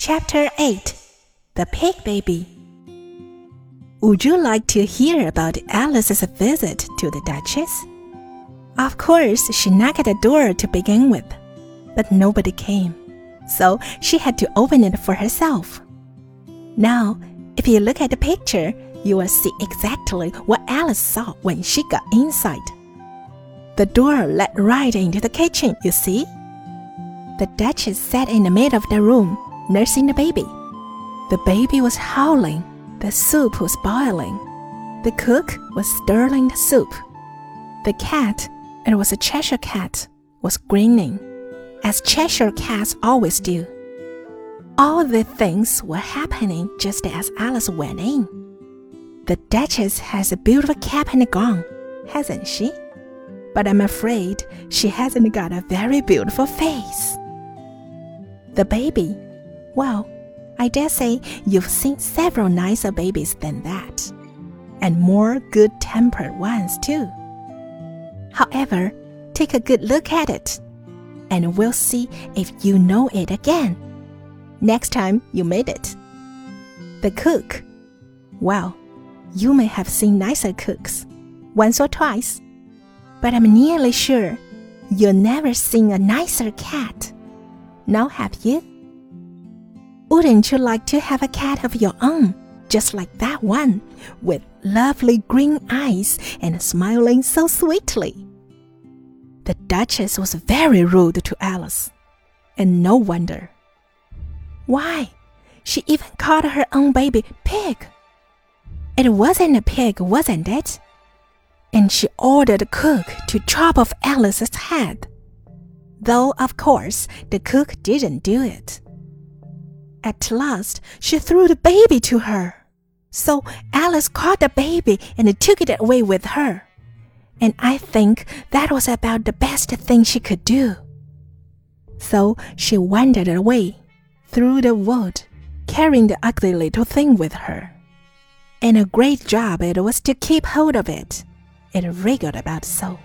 Chapter 8 The Pig Baby. Would you like to hear about Alice's visit to the Duchess? Of course, she knocked at the door to begin with, but nobody came, so she had to open it for herself. Now, if you look at the picture, you will see exactly what Alice saw when she got inside. The door led right into the kitchen, you see? The Duchess sat in the middle of the room nursing the baby. The baby was howling. The soup was boiling. The cook was stirring the soup. The cat, it was a Cheshire cat, was grinning, as Cheshire cats always do. All the things were happening just as Alice went in. The Duchess has a beautiful cap and gown, hasn't she? But I'm afraid she hasn't got a very beautiful face. The baby well, I dare say you've seen several nicer babies than that, and more good tempered ones too. However, take a good look at it, and we'll see if you know it again next time you meet it. The cook. Well, you may have seen nicer cooks once or twice, but I'm nearly sure you've never seen a nicer cat. Now, have you? Wouldn't you like to have a cat of your own, just like that one, with lovely green eyes and smiling so sweetly? The Duchess was very rude to Alice, and no wonder. Why, she even called her own baby Pig. It wasn't a pig, wasn't it? And she ordered the cook to chop off Alice's head. Though, of course, the cook didn't do it. At last, she threw the baby to her. So Alice caught the baby and took it away with her. And I think that was about the best thing she could do. So she wandered away through the wood, carrying the ugly little thing with her. And a great job it was to keep hold of it. It wriggled about so.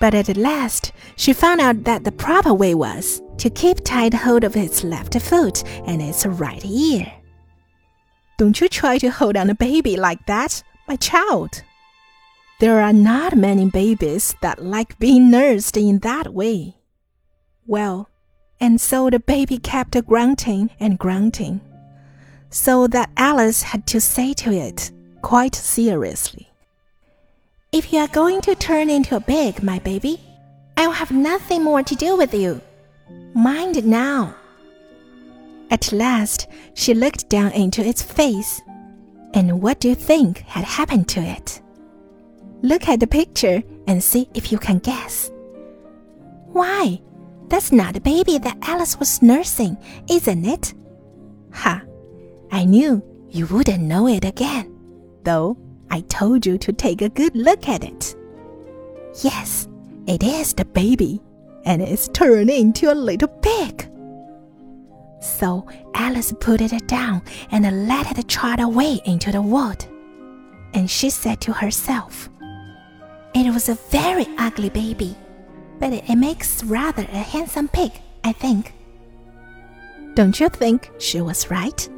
But at last, she found out that the proper way was to keep tight hold of its left foot and its right ear. Don't you try to hold on a baby like that, my child. There are not many babies that like being nursed in that way. Well, and so the baby kept grunting and grunting, so that Alice had to say to it quite seriously If you are going to turn into a pig, my baby, I will have nothing more to do with you. Mind now. At last, she looked down into its face. And what do you think had happened to it? Look at the picture and see if you can guess. Why, that's not the baby that Alice was nursing, isn't it? Ha! I knew you wouldn't know it again, though I told you to take a good look at it. Yes, it is the baby and it's turned into a little pig. So Alice put it down and let it trot away into the wood. And she said to herself, It was a very ugly baby, but it makes rather a handsome pig, I think. Don't you think she was right?